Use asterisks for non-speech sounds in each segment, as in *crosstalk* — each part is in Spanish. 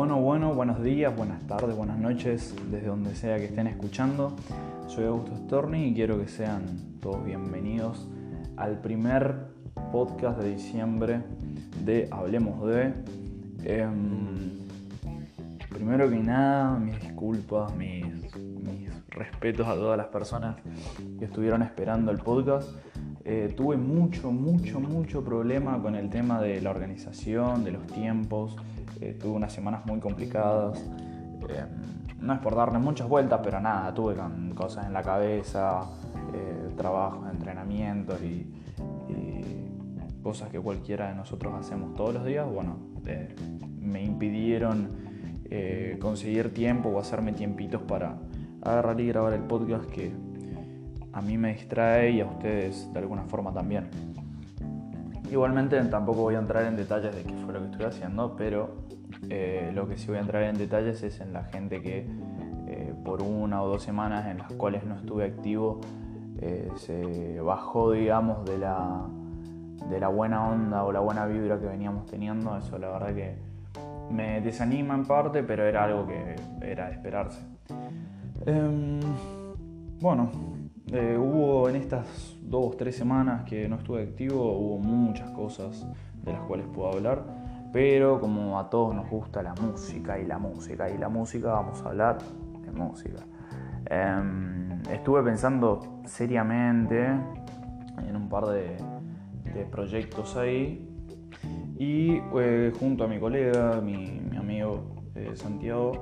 Bueno, bueno, buenos días, buenas tardes, buenas noches, desde donde sea que estén escuchando. Soy Augusto Storni y quiero que sean todos bienvenidos al primer podcast de diciembre de Hablemos de. Em, primero que nada, mis disculpas, mis, mis respetos a todas las personas que estuvieron esperando el podcast. Eh, tuve mucho, mucho, mucho problema con el tema de la organización, de los tiempos. Eh, tuve unas semanas muy complicadas. Eh, no es por darle muchas vueltas, pero nada, tuve cosas en la cabeza, trabajos, entrenamientos y, cosas que cualquiera de nosotros hacemos todos los días. Bueno, me impidieron conseguir tiempo o hacerme tiempitos para agarrar y grabar el podcast que a mí me distrae y a ustedes de alguna forma también. Igualmente tampoco voy a entrar en detalles de qué fue lo que estoy haciendo, pero eh, lo que sí voy a entrar en detalles es en la gente que eh, por una o dos semanas en las cuales no estuve activo eh, se bajó, digamos, de la, de la buena onda o la buena vibra que veníamos teniendo. Eso la verdad que me desanima en parte, pero era algo que era de esperarse. Em, bueno, hubo en estas dos, tres semanas que no estuve activo, hubo muchas cosas de las cuales puedo hablar, pero como a todos nos gusta la música y la música y la música, vamos a hablar de música. Em, estuve pensando seriamente en un par de, proyectos ahí y eh, junto a mi colega, mi, amigo eh, Santiago,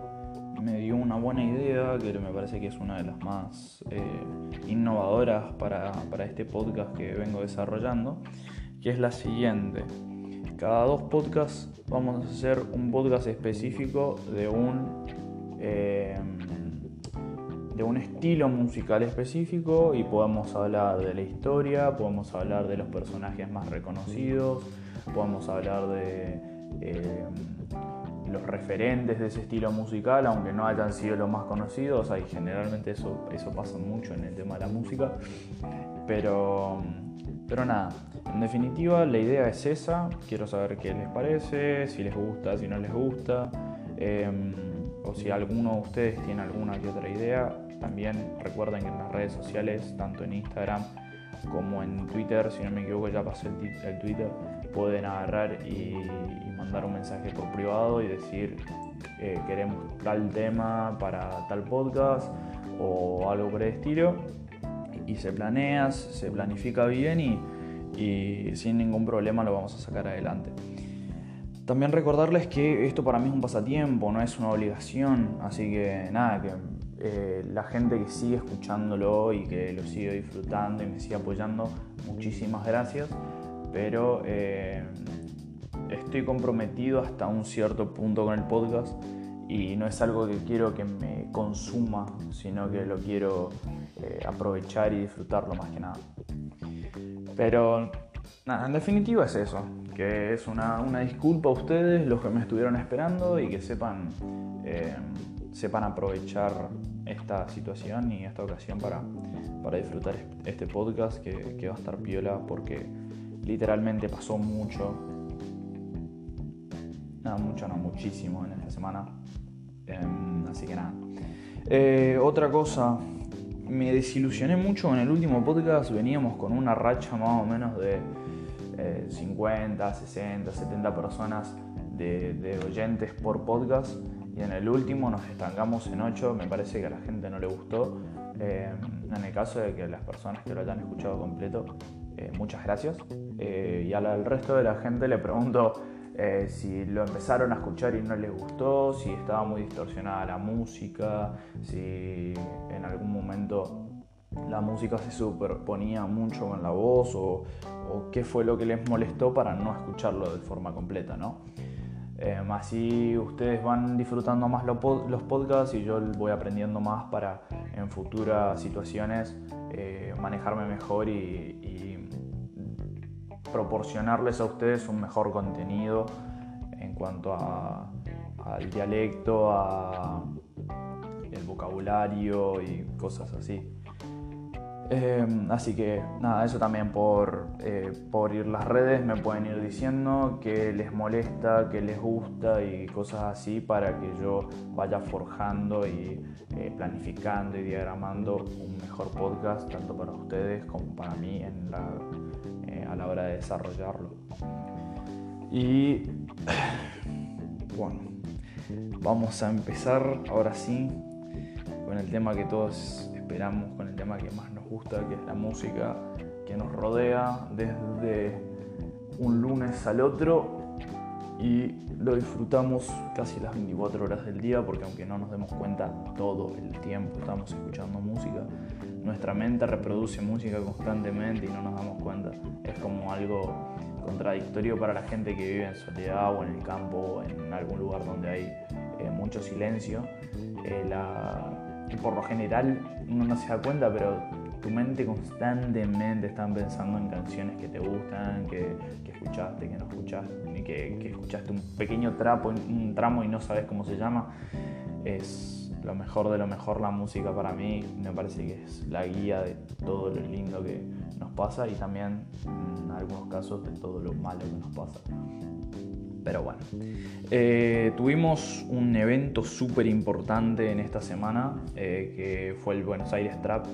me dio una buena idea que me parece que es una de las más eh, innovadoras para, este podcast que vengo desarrollando, que es la siguiente. Cada dos podcasts vamos a hacer un podcast específico de un, eh, de un estilo musical específico y podemos hablar de la historia, podemos hablar de los personajes más reconocidos, podemos hablar de... Eh, los referentes de ese estilo musical, aunque no hayan sido los más conocidos, hay generalmente eso, eso pasa mucho en el tema de la música, pero, pero nada, en definitiva la idea es esa, quiero saber qué les parece, si les gusta, si no les gusta, em, o si alguno de ustedes tiene alguna que otra idea, también recuerden que en las redes sociales, tanto en Instagram como en Twitter, si no me equivoco ya pasé el, Twitter, pueden agarrar y mandar un mensaje por privado y decir eh, queremos tal tema para tal podcast o algo por el estilo y se planea, se planifica bien y, sin ningún problema lo vamos a sacar adelante. También recordarles que esto para mí es un pasatiempo, no es una obligación, así que nada, que eh, la gente que sigue escuchándolo y que lo sigue disfrutando y me sigue apoyando, muchísimas gracias, pero eh, estoy comprometido hasta un cierto punto con el podcast y no es algo que quiero que me consuma, sino que lo quiero eh, aprovechar y disfrutarlo más que nada. Pero nada, en definitiva es eso, que es una, disculpa a ustedes, los que me estuvieron esperando y que sepan, eh, sepan aprovechar esta situación y esta ocasión para, para disfrutar este podcast que, va a estar piola porque literalmente pasó mucho mucho, no muchísimo en esta semana. Em, así que nada. Eh, otra cosa, me desilusioné mucho en el último podcast. Veníamos con una racha más o menos de 50, 60, 70 personas de, oyentes por podcast. Y en el último nos estancamos en 8. Me parece que a la gente no le gustó. Em, en el caso de que las personas que lo hayan escuchado completo, eh, muchas gracias. Eh, y al resto de la gente le pregunto eh, si lo empezaron a escuchar y no les gustó, si estaba muy distorsionada la música, si en algún momento la música se superponía mucho con la voz o, qué fue lo que les molestó para no escucharlo de forma completa, ¿no? Em, así ustedes van disfrutando más los podcasts y yo voy aprendiendo más para en futuras situaciones eh, manejarme mejor y proporcionarles a ustedes un mejor contenido en cuanto al dialecto, a el vocabulario y cosas así. Em, así que nada, eso también por, eh, por ir las redes me pueden ir diciendo que les molesta, que les gusta y cosas así para que yo vaya forjando y eh, planificando y diagramando un mejor podcast tanto para ustedes como para mí en la, a la hora de desarrollarlo. Y *sighs* bueno, vamos a empezar ahora sí con el tema que todos esperamos, con el tema que más nos gusta, que es la música que nos rodea desde un lunes al otro y lo disfrutamos casi las 24 horas del día porque aunque no nos demos cuenta todo el tiempo estamos escuchando música, nuestra mente reproduce música constantemente y no nos damos cuenta. Es como algo contradictorio para la gente que vive en soledad o en el campo o en algún lugar donde hay eh, mucho silencio. Eh, por lo general uno no se da cuenta, pero tu mente constantemente está pensando en canciones que te gustan, que, escuchaste, que no escuchaste, que, que escuchaste un pequeño trapo, un tramo y no sabes cómo se llama. Lo mejor de lo mejor la música para mí, me parece que es la guía de todo lo lindo que nos pasa y también en algunos casos de todo lo malo que nos pasa. Pero bueno, eh, tuvimos un evento súper importante en esta semana, eh, que fue el Buenos Aires Trap,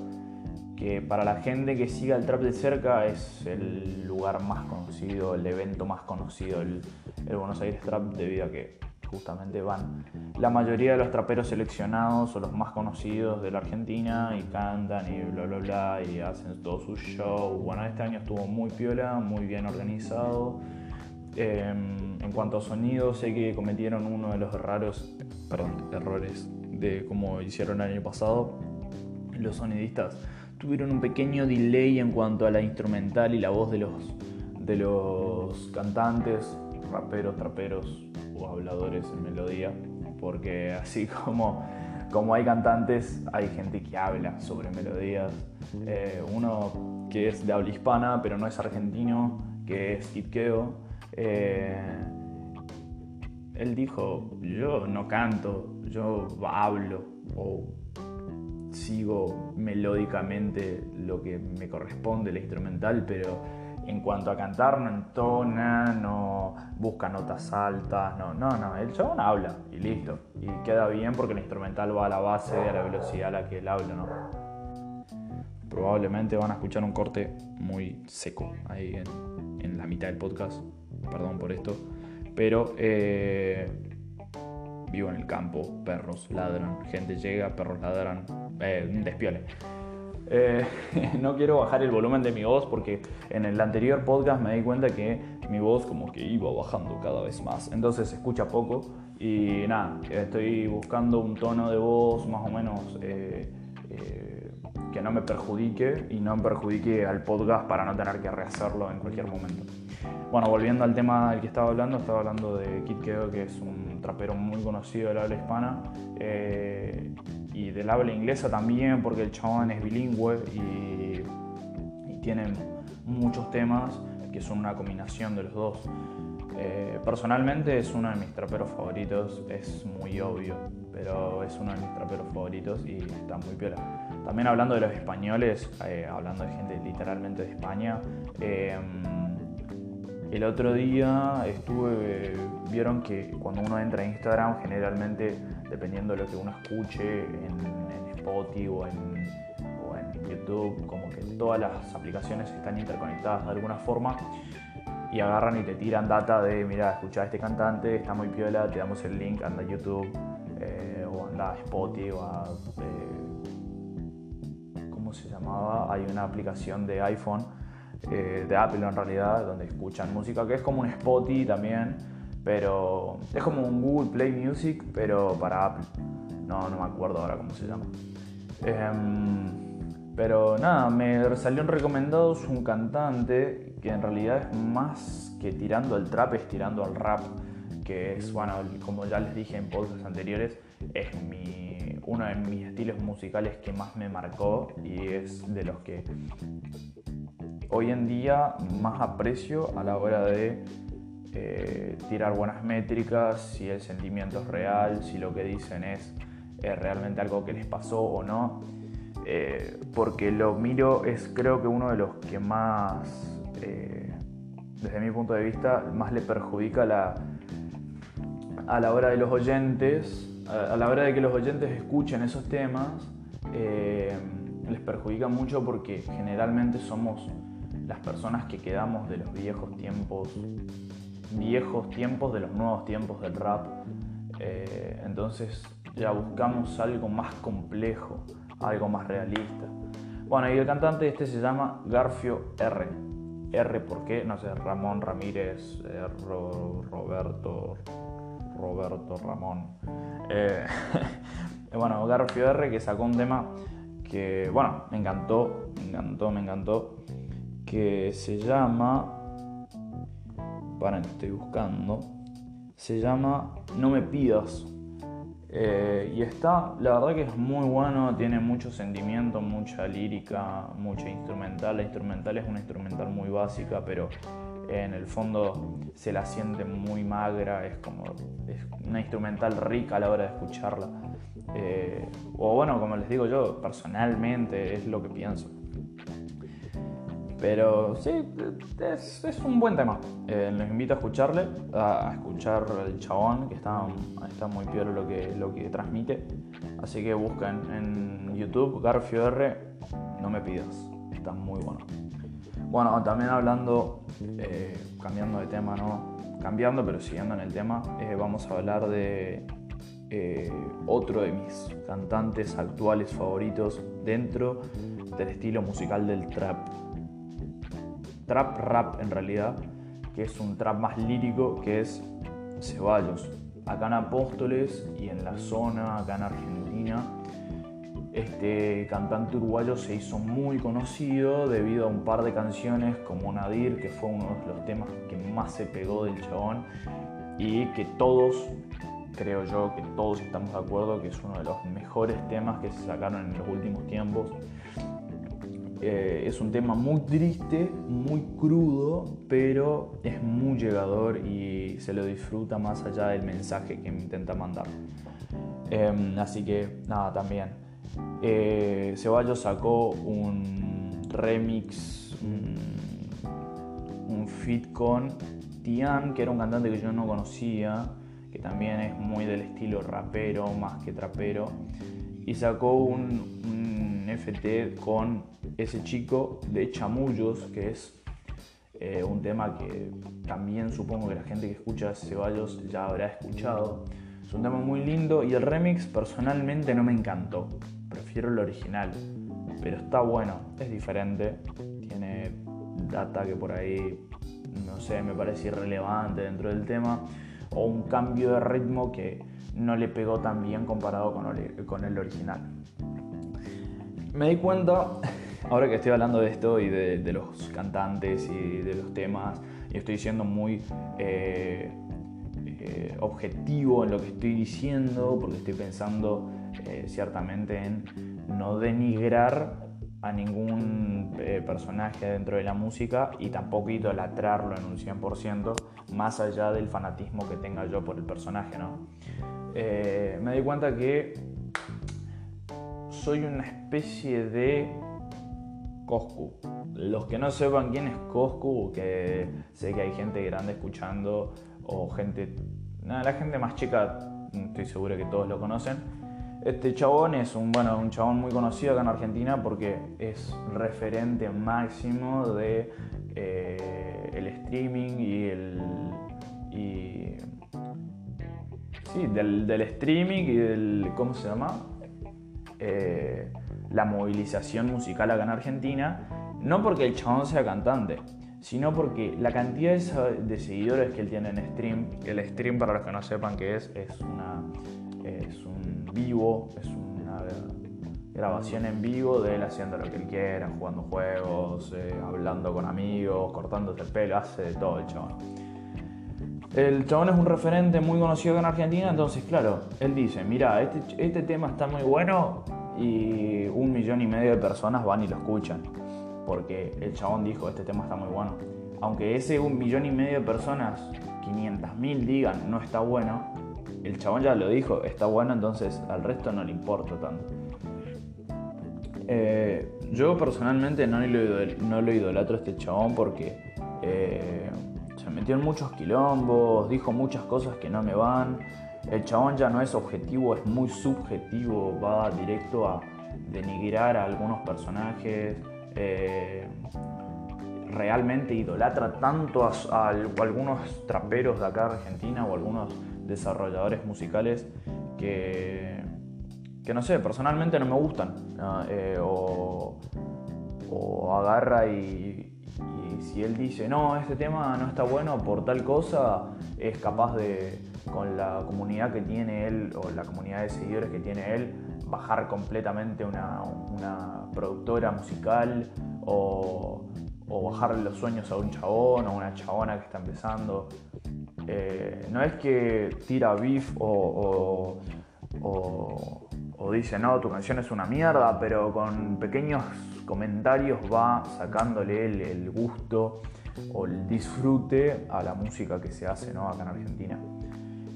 que para la gente que siga el trap de cerca es el lugar más conocido, el evento más conocido, el, Buenos Aires Trap, debido a que justamente van la mayoría de los traperos seleccionados o los más conocidos de la Argentina y cantan y bla bla bla y hacen todo su show. Bueno, este año estuvo muy piola, muy bien organizado. Em, en cuanto a sonido, sé que cometieron uno de los raros perdón, errores de como hicieron el año pasado. Los sonidistas tuvieron un pequeño delay en cuanto a la instrumental y la voz de los, de los cantantes, raperos, traperos habladores en melodía, porque así *laughs* como, como hay cantantes, hay gente que habla sobre melodías. Eh, uno que es de habla hispana, pero no es argentino, que es Kid eh, él dijo, yo no canto, yo hablo o sigo melódicamente lo que me corresponde, la instrumental, pero en cuanto a cantar no entona, no busca notas altas, no, no, no, el chabón habla y listo. Y queda bien porque el instrumental va a la base de la velocidad a la que él habla, ¿no? Probablemente van a escuchar un corte muy seco ahí en, en la mitad del podcast perdón por esto, pero eh, vivo en el campo, perros ladran, gente llega, perros ladran, eh. Eh, *laughs* no quiero bajar el volumen de mi voz porque en el anterior podcast me di cuenta que mi voz como que iba bajando cada vez más, entonces se escucha poco y nada, estoy buscando un tono de voz más o menos que no me perjudique y no perjudique al podcast para no tener que rehacerlo en cualquier momento. Bueno, volviendo al tema del que estaba hablando, estaba hablando de Kid Kedo, que es un trapero muy conocido del habla hispana eh, y del habla inglesa también, porque el chabón es bilingüe y, y tiene muchos temas que son una combinación de los dos. Eh, personalmente es uno de mis traperos favoritos, es muy obvio, pero es uno de mis traperos favoritos y está muy piola. También hablando de los españoles, eh, hablando de gente literalmente de España, eh, el otro día estuve, vieron que cuando uno entra a Instagram, generalmente, dependiendo de lo que uno escuche en, Spotify o en, o en YouTube, como que todas las aplicaciones están interconectadas de alguna forma y agarran y te tiran data de, mira, escucha a este cantante, está muy piola, te damos el link, anda a YouTube eh, o anda a Spotify o a... Eh, ¿Cómo se llamaba? Hay una aplicación de iPhone, eh, de Apple en realidad, donde escuchan música, que es como un Spotify también, pero es como un Google Play Music, pero para Apple. No, no me acuerdo ahora cómo se llama. Em, pero nada, me salieron recomendados un cantante que en realidad es más que tirando al trap, es tirando al rap, que es, bueno, como ya les dije en podcasts anteriores, es mi, uno de mis estilos musicales que más me marcó y es de los que hoy en día más aprecio a la hora de eh, tirar buenas métricas, si el sentimiento es real, si lo que dicen es realmente algo que les pasó o no. Eh, porque lo miro, es creo que uno de los que más, eh, desde mi punto de vista, más le perjudica a la hora de los oyentes, a, la hora de que los oyentes escuchen esos temas, les perjudica mucho porque generalmente somos las personas que quedamos de los viejos tiempos, viejos tiempos de los nuevos tiempos del rap. entonces ya buscamos algo más complejo, algo más realista. Bueno, y el cantante este se llama Garfio R. R, ¿por qué? No sé, Ramón Ramírez, eh, Roberto, Roberto Ramón. Eh, *laughs* bueno, Garfio R que sacó un tema que, bueno, me encantó, me encantó, me encantó, que se llama, para que estoy buscando, se llama No me pidas. Eh, y está, la verdad que es muy bueno, tiene mucho sentimiento, mucha lírica, mucha instrumental. La instrumental es una instrumental muy básica, pero en el fondo se la siente muy magra, es como es una instrumental rica a la hora de escucharla. Eh, o bueno, como les digo yo, personalmente es lo que pienso. Pero sí, es, un buen tema. Eh, les invito a escucharle, a, escuchar el chabón, que está, está muy peor lo que, lo que transmite. Así que busquen en YouTube Garfio R, no me pidas, está muy bueno. Bueno, también hablando, eh, cambiando de tema, ¿no? Cambiando, pero siguiendo en el tema, eh, vamos a hablar de otro de mis cantantes actuales favoritos dentro del estilo musical del trap trap rap en realidad, que es un trap más lírico, que es Ceballos. Acá en Apóstoles y en la zona, acá en Argentina, este cantante uruguayo se hizo muy conocido debido a un par de canciones como Nadir, que fue uno de los temas que más se pegó del chabón y que todos, creo yo, que todos estamos de acuerdo que es uno de los mejores temas que se sacaron en los últimos tiempos. Eh, es un tema muy triste, muy crudo, pero es muy llegador y se lo disfruta más allá del mensaje que me intenta mandar. Em, así que nada, también. Eh, Ceballos sacó un remix, un, fit con Tian, que era un cantante que yo no conocía, que también es muy del estilo rapero más que trapero, y sacó un FT con ese chico de Chamullos, que es eh, un tema que también supongo que la gente que escucha Ceballos ya habrá escuchado. Es un tema muy lindo y el remix personalmente no me encantó. Prefiero el original, pero está bueno, es diferente. Tiene data que por ahí, no sé, me parece irrelevante dentro del tema. O un cambio de ritmo que no le pegó tan bien comparado con el original. Me di cuenta ahora que estoy hablando de esto y de, los cantantes y de los temas, y estoy siendo muy eh, eh, objetivo en lo que estoy diciendo, porque estoy pensando eh, ciertamente en no denigrar a ningún personaje dentro de la música y tampoco idolatrarlo en un 100%, más allá del fanatismo que tenga yo por el personaje, ¿no? me di cuenta que soy una especie de Coscu. Los que no sepan quién es Coscu, que sé que hay gente grande escuchando, o gente. Nada, la gente más chica, estoy seguro que todos lo conocen. Este chabón es un, bueno, un chabón muy conocido acá en Argentina porque es referente máximo de eh, el streaming y el. Y, sí, del, del, streaming y del. ¿Cómo se llama? Eh, la movilización musical acá en Argentina, no porque el chabón sea cantante, sino porque la cantidad de seguidores que él tiene en stream, el stream para los que no sepan qué es, es, una, un vivo, es una grabación en vivo de él haciendo lo que él quiera, jugando juegos, eh, hablando con amigos, cortándose el pelo, hace de todo el chabón. El chabón es un referente muy conocido acá en Argentina, entonces claro, él dice, mira, este, este tema está muy bueno, y un millón y medio de personas van y lo escuchan. Porque el chabón dijo, este tema está muy bueno. Aunque ese un millón y medio de personas, 500 mil digan, no está bueno, el chabón ya lo dijo, está bueno, entonces al resto no le importa tanto. Eh, yo personalmente no lo, no idolatro a este chabón porque eh, se metió en muchos quilombos, dijo muchas cosas que no me van. El chabón ya no es objetivo, es muy subjetivo, va directo a denigrar a algunos personajes. Eh, realmente idolatra tanto a, algunos traperos de acá Argentina o algunos desarrolladores musicales que, que no sé, personalmente no me gustan. Eh, o, agarra y, y si él dice, no, este tema no está bueno por tal cosa, es capaz de, con la comunidad que tiene él o la comunidad de seguidores que tiene él, bajar completamente una, una productora musical o, o bajarle los sueños a un chabón o una chabona que está empezando. Eh, no es que tira beef o, o, dice, no, tu canción es una mierda, pero con pequeños comentarios va sacándole el, gusto o el disfrute a la música que se hace ¿no? acá en Argentina.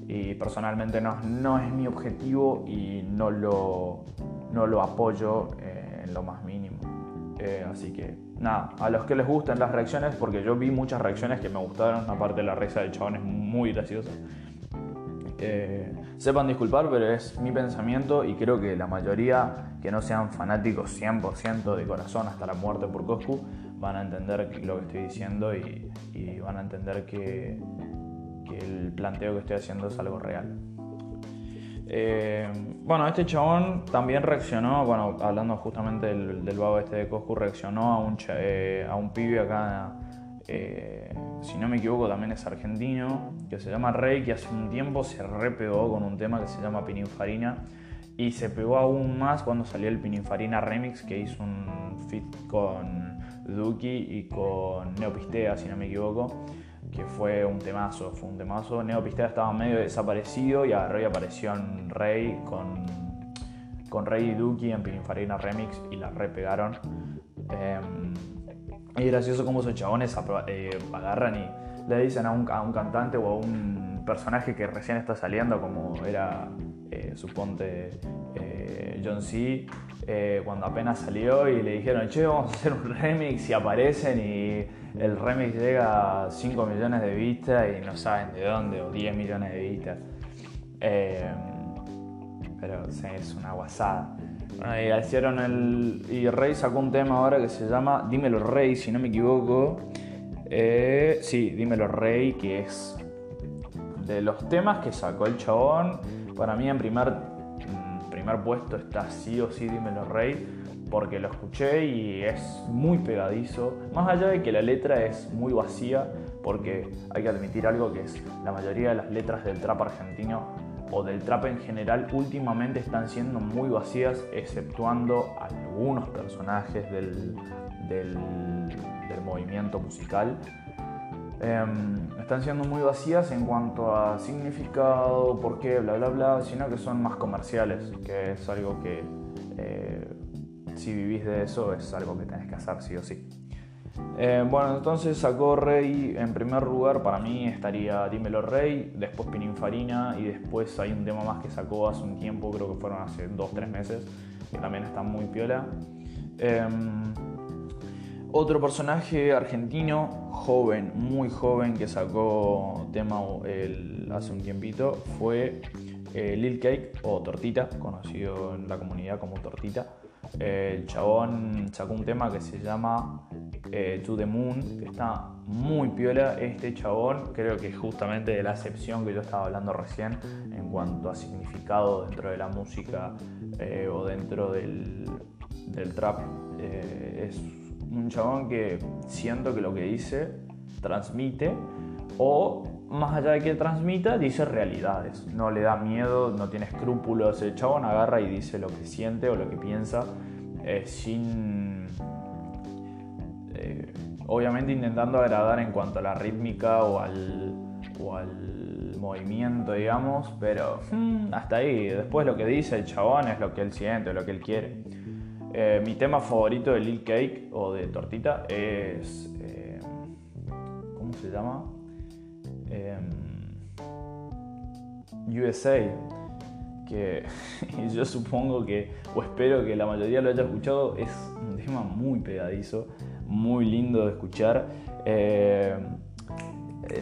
Y personalmente no, no es mi objetivo y no lo, no lo apoyo eh, en lo más mínimo. Eh, así que nada, a los que les gustan las reacciones, porque yo vi muchas reacciones que me gustaron, aparte la risa del chabón es muy graciosa. Eh, sepan disculpar, pero es mi pensamiento y creo que la mayoría que no sean fanáticos 100% de corazón hasta la muerte por Coscu van a entender lo que estoy diciendo y, van a entender que, el planteo que estoy haciendo es algo real. Eh, bueno, este chabón también reaccionó, bueno, hablando justamente del, del vago este de Coscu, reaccionó a un, eh, a un pibe acá eh, si no me equivoco también es argentino, que se llama Rey, que hace un tiempo se repegó con un tema que se llama Pininfarina y se pegó aún más cuando salió el Pininfarina Remix, que hizo un fit con Duki y con Neopistea, si no me equivoco, que fue un temazo, fue un temazo. Neopistea estaba medio desaparecido y agarró y apareció en Rey con, con Rey y Duki en Pininfarina Remix y la repegaron. Em, y gracioso cómo esos chabones eh, agarran y le dicen a un, cantante o a un personaje que recién está saliendo, como era, eh, suponte, eh, John C., cuando apenas salió y le dijeron, che, vamos a hacer un remix y aparecen y el remix llega a 5 millones de vistas y no saben de dónde, o 10 millones de vistas. pero es una guasada. Y hicieron el. Y Rey sacó un tema ahora que se llama Dímelo Rey, si no me equivoco. Eh, sí, Dímelo Rey, que es de los temas que sacó el chabón. Para mí, en primer, primer puesto está sí o sí Dímelo Rey, porque lo escuché y es muy pegadizo. Más allá de que la letra es muy vacía, porque hay que admitir algo que es la mayoría de las letras del trap argentino o del trap en general últimamente están siendo muy vacías, exceptuando algunos personajes del, del, movimiento musical. Em, están siendo muy vacías en cuanto a significado, por qué, bla, bla, bla, sino que son más comerciales, que es algo que eh, si vivís de eso es algo que tenés que hacer sí o sí. Eh, bueno, entonces sacó Rey en primer lugar, para mí estaría Dímelo Rey, después Pininfarina y después hay un tema más que sacó hace un tiempo, creo que fueron hace 2-3 meses, que también está muy piola. Otro personaje argentino, joven, muy joven, que sacó tema hace un tiempito, fue eh, Lil Cake o Tortita, conocido en la comunidad como Tortita. el chabón sacó un tema que se llama eh, To The Moon, que está muy piola. Este chabón creo que es justamente de la acepción que yo estaba hablando recién en cuanto a significado dentro de la música eh, o dentro del, trap. Eh, es un chabón que siento que lo que dice transmite o más allá de que transmita, dice realidades. No le da miedo, no tiene escrúpulos. El chabón agarra y dice lo que siente o lo que piensa sin eh, obviamente intentando agradar en cuanto a la rítmica o al, al movimiento, digamos, pero hmm, hasta ahí. Después lo que dice el chabón es lo que él siente, lo que él quiere. Eh, mi tema favorito de Lil Cake o de Tortita es. Eh, ¿Cómo se llama? USA. que *laughs* yo supongo que, o espero que la mayoría lo haya escuchado, es un tema muy pegadizo, muy lindo de escuchar. Eh,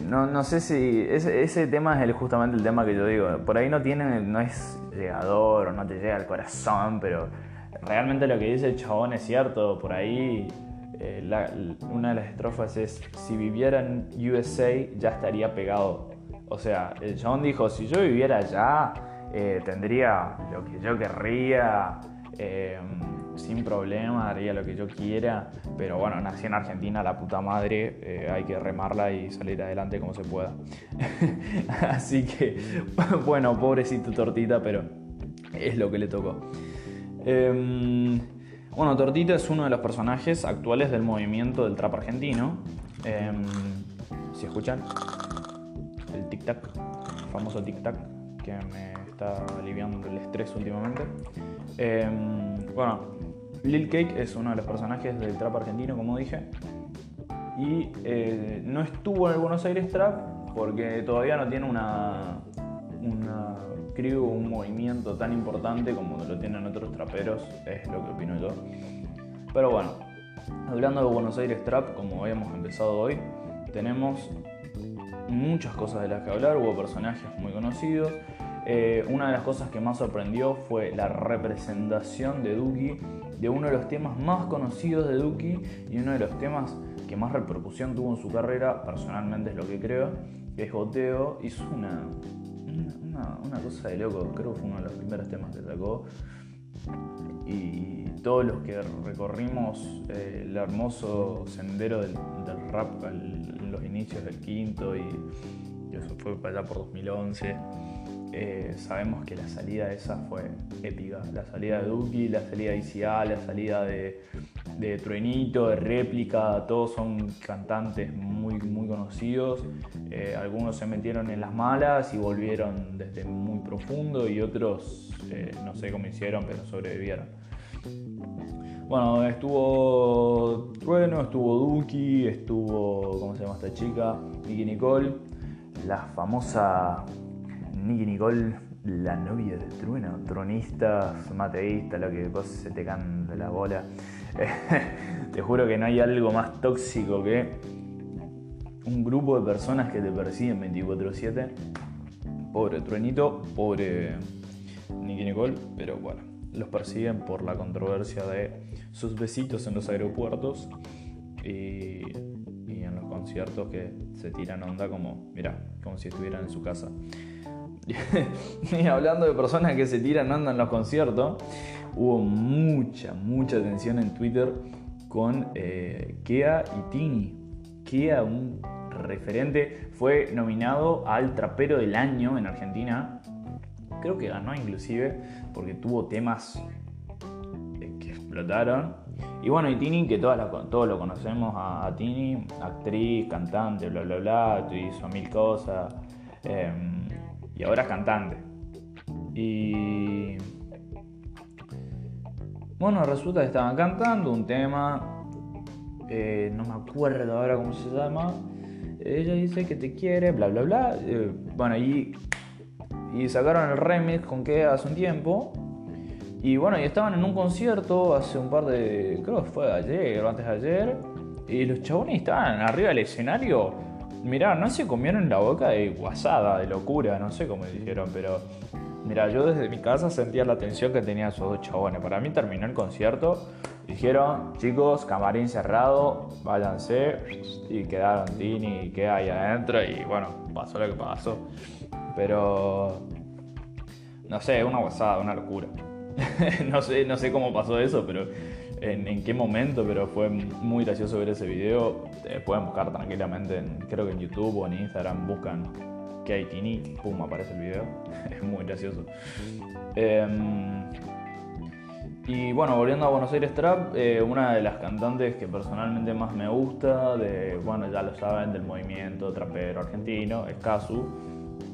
no, sé si ese, tema es justamente el tema que yo digo. Por ahí no tiene, no es llegador o no te llega al corazón, pero realmente lo que dice el chabón es cierto. Por ahí eh, una de las estrofas es, si viviera en USA ya estaría pegado. O sea, el chabón dijo, si yo viviera allá, eh, tendría lo que yo querría, eh, sin problema, haría lo que yo quiera, pero bueno, nací en Argentina, la puta madre, hay que remarla y salir adelante como se pueda. *laughs* Así que, *laughs* bueno, pobrecito Tortita, pero es lo que le tocó. Em, bueno, Tortita es uno de los personajes actuales del movimiento del trap argentino. Em, si escuchan, el tic-tac, famoso tic-tac, que me está aliviando el estrés últimamente. Em, bueno, Lil Cake es uno de los personajes del trap argentino, como dije. Y eh, no estuvo en el Buenos Aires Trap porque todavía no tiene una un movimiento tan importante como lo tienen otros traperos, es lo que opino yo. Pero bueno, hablando de Buenos Aires Trap, como habíamos empezado hoy, tenemos muchas cosas de las que hablar, hubo personajes muy conocidos. Eh, una de las cosas que más sorprendió fue la representación de Duki de uno de los temas más conocidos de Duki y uno de los temas que más repercusión tuvo en su carrera, personalmente es lo que creo, es Goteo. Hizo una, cosa de loco, creo que fue uno de los primeros temas que sacó. Y todos los que recorrimos eh, el hermoso sendero del, rap en los inicios del quinto y, y eso fue para allá por 2011 eh, sabemos que la salida de esa fue épica. La salida de Duki, la salida de ICA, la salida de, Truenito, de Réplica, todos son cantantes muy, muy conocidos. Eh, algunos se metieron en las malas y volvieron desde muy profundo y otros eh, no sé cómo hicieron, pero sobrevivieron. Bueno, estuvo Trueno, estuvo Duki, estuvo, ¿cómo se llama esta chica? Nicky Nicole, la famosa Nicky Nicole, la novia de Trueno, tronistas, mateísta, lo que vos se te can de la bola. *laughs* te juro que no hay algo más tóxico que un grupo de personas que te persiguen 24-7. Pobre Truenito, pobre Nicky Nicole, pero bueno, los persiguen por la controversia de sus besitos en los aeropuertos y, y en los conciertos que se tiran onda como, mira, como si estuvieran en su casa. *laughs* y hablando de personas que se tiran andan en los conciertos, hubo mucha, mucha atención en Twitter con eh, Kea y Tini. Kea, un referente, fue nominado al trapero del año en Argentina. Creo que ganó inclusive porque tuvo temas eh, que explotaron. Y bueno, y Tini, que todos, todos lo conocemos a, Tini, actriz, cantante, bla, bla, bla, hizo mil cosas. Em, y ahora es cantante. Y bueno, resulta que estaban cantando un tema, eh, no me acuerdo ahora cómo se llama. Ella dice que te quiere, bla, bla, bla. Eh, bueno, y, y sacaron el remix con que hace un tiempo. Y bueno, y estaban en un concierto hace un par de. Creo que fue ayer o antes de ayer. Y los chabones estaban arriba del escenario Mirá, no se comieron la boca de guasada, de locura, no sé cómo hicieron, pero. Mira, yo desde mi casa sentía la tensión que tenían esos dos chabones. Para mí terminó el concierto. Dijeron, chicos, camarín cerrado, váyanse. Y quedaron Tini y queda ahí adentro. Y bueno, pasó lo que pasó. Pero. No sé, una guasada, una locura. *laughs* no, sé, no sé cómo pasó eso, pero en, qué momento, pero fue muy gracioso ver ese video. Eh, pueden buscar tranquilamente, en, creo que en YouTube o en Instagram, buscan Tini, pum, aparece el video. *laughs* es muy gracioso. Em, y bueno, volviendo a Buenos Aires Trap, eh, una de las cantantes que personalmente más me gusta, de, bueno, ya lo saben, del movimiento trapero argentino, es Kazu.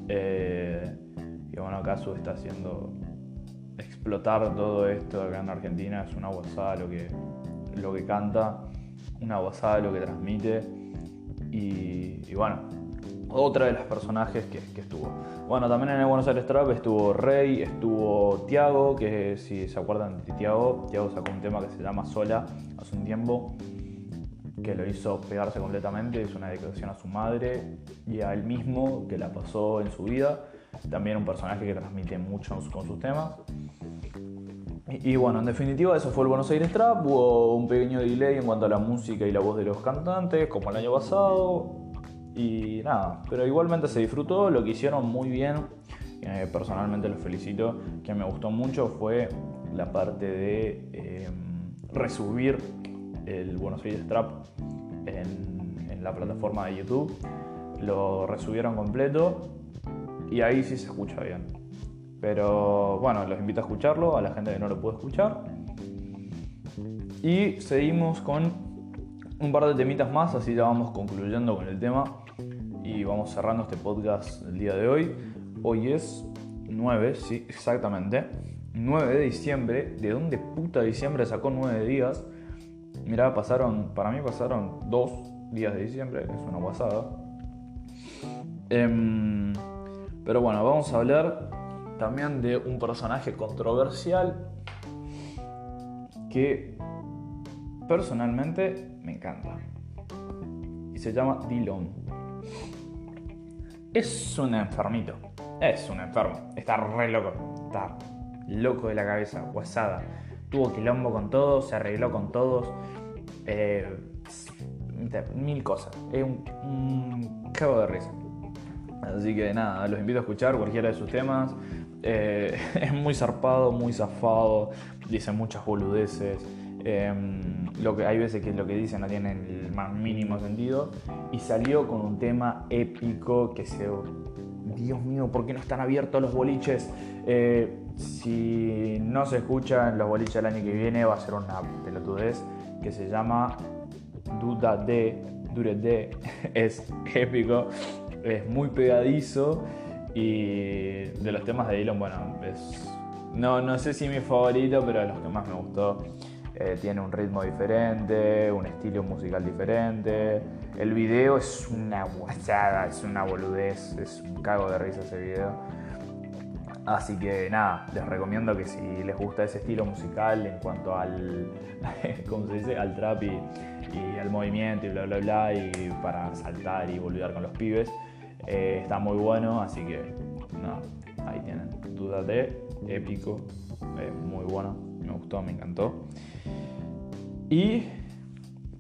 Eh, y bueno, Kazu está haciendo explotar todo esto acá en Argentina. Es una guasada lo que, lo que canta, una guasada lo que transmite. Y, bueno, otra de los personajes que, estuvo. Bueno, también en el Buenos Aires Trap estuvo Rey, estuvo Tiago, que si se acuerdan de Tiago, Tiago sacó un tema que se llama Sola hace un tiempo, que lo hizo pegarse completamente, es una dedicación a su madre y a él mismo que la pasó en su vida. También un personaje que transmite mucho con sus temas. Y, bueno, en definitiva eso fue el Buenos Aires Trap, hubo un pequeño delay en cuanto a la música y la voz de los cantantes, como el año pasado, y nada, pero igualmente se disfrutó, lo que hicieron muy bien, eh, personalmente los felicito, que me gustó mucho fue la parte de eh, resubir el Buenos Aires Trap en, en, la plataforma de YouTube, lo resubieron completo y ahí sí se escucha bien. Pero bueno, los invito a escucharlo, a la gente que no lo puede escuchar. Y seguimos con un par de temitas más, así ya vamos concluyendo con el tema y vamos cerrando este podcast el día de hoy. Hoy es 9, sí, exactamente. 9 de diciembre. ¿De dónde puta diciembre sacó 9 días? Mirá, pasaron, para mí pasaron 2 días de diciembre, es una guasada. Em, pero bueno, vamos a hablar también de un personaje controversial que personalmente me encanta. Y se llama Dillon. Es un enfermito. Es un enfermo. Está re loco. Está loco de la cabeza, guasada. Tuvo quilombo con todos, se arregló con todos. Eh, mil cosas. Es un, un cago de risa. Así que nada, los invito a escuchar cualquiera de sus temas. Eh, *laughs* es muy zarpado, muy zafado, dice muchas boludeces. Em, lo que, hay veces que lo que dice no tiene el más mínimo sentido. Y salió con un tema épico que se. Dios mío, ¿por qué no están abiertos los boliches? Eh, si no se escucha en los boliches el año que viene, va a ser una pelotudez que se llama Duda de. Dure de. *laughs* Es épico, es muy pegadizo. Y de los temas de Dylan, bueno, es. No, no sé si mi favorito, pero de los que más me gustó. Eh, tiene un ritmo diferente, un estilo musical diferente. El video es una guachada, es una boludez, es un cago de risa ese video. Así que nada, les recomiendo que si les gusta ese estilo musical en cuanto al, *laughs* ¿cómo se dice? al trap y, al movimiento y bla bla bla, y para saltar y volver con los pibes, eh, está muy bueno, así que nada, ahí tienen. Dúdate, épico, muy bueno, me gustó, me encantó. Y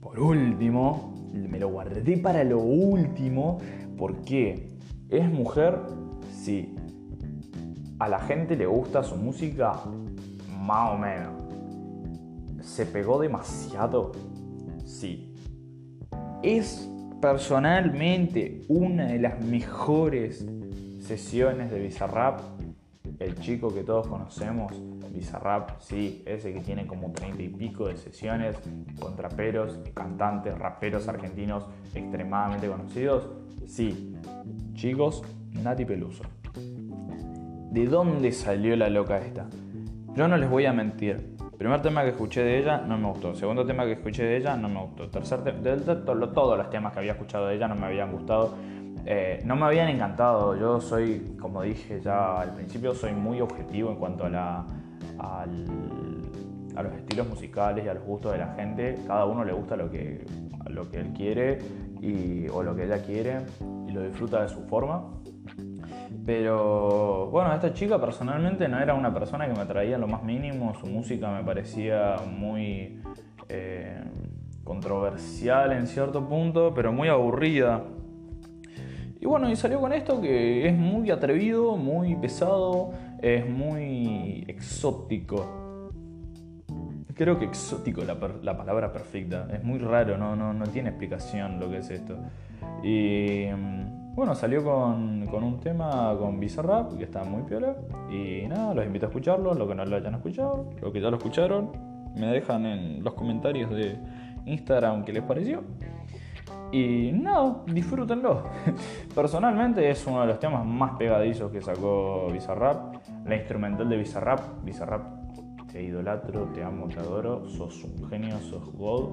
por último, me lo guardé para lo último, porque es mujer, sí. A la gente le gusta su música, más o menos. ¿Se pegó demasiado? Sí. Es personalmente una de las mejores sesiones de Bizarrap. El chico que todos conocemos Bizarrap, sí, ese que tiene como treinta y pico de sesiones con traperos, cantantes, raperos argentinos extremadamente conocidos. Sí, chicos, Nati Peluso. ¿De dónde salió la loca esta? Yo no les voy a mentir. Primer tema que escuché de ella no me gustó. Segundo tema que escuché de ella no me gustó. Tercer tema, todos los temas que había escuchado de ella no me habían gustado. Eh, no me habían encantado. Yo soy, como dije ya al principio, soy muy objetivo en cuanto a la, a los estilos musicales y a los gustos de la gente. Cada uno le gusta lo que, lo que él quiere y, o lo que ella quiere y lo disfruta de su forma. Pero bueno, esta chica personalmente no era una persona que me atraía lo más mínimo, su música me parecía muy eh, controversial en cierto punto, pero muy aburrida. Y bueno, y salió con esto que es muy atrevido, muy pesado, es muy exótico. Creo que exótico es la, palabra perfecta. Es muy raro, no, no, no, tiene explicación lo que es esto. Y mm, bueno, salió con, con un tema con Bizarrap, que está muy piola. Y nada, los invito a escucharlo, los que no lo hayan escuchado, los que ya lo escucharon, me dejan en los comentarios de Instagram qué les pareció. Y no, disfrútenlo. *laughs* Personalmente es uno de los temas más pegadizos que sacó Bizarrap. La instrumental de Bizarrap. Bizarrap, te idolatro, te amo, te adoro. Sos un genio, sos God.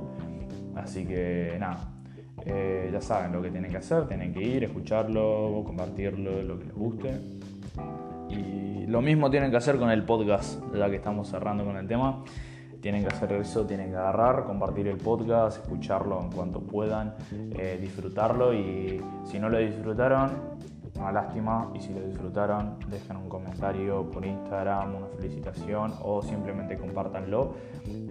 Así que nada. Eh, ya saben lo que tienen que hacer, tienen que ir, escucharlo, compartirlo, lo que les guste. Y lo mismo tienen que hacer con el podcast, ya que estamos cerrando con el tema. Tienen que hacer eso, tienen que agarrar, compartir el podcast, escucharlo en cuanto puedan, eh, disfrutarlo y si no lo disfrutaron, una lástima y si lo disfrutaron dejen un comentario por Instagram, una felicitación o simplemente compártanlo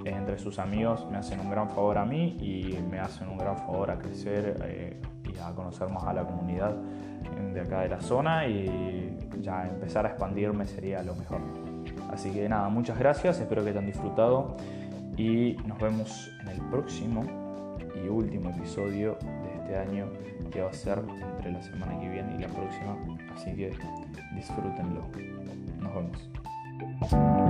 entre sus amigos. Me hacen un gran favor a mí y me hacen un gran favor a crecer eh, y a conocer más a la comunidad de acá de la zona y ya empezar a expandirme sería lo mejor. Así que nada, muchas gracias, espero que hayan disfrutado y nos vemos en el próximo y último episodio de este año que va a ser entre la semana que viene y la próxima. Así que disfrútenlo. Nos vemos.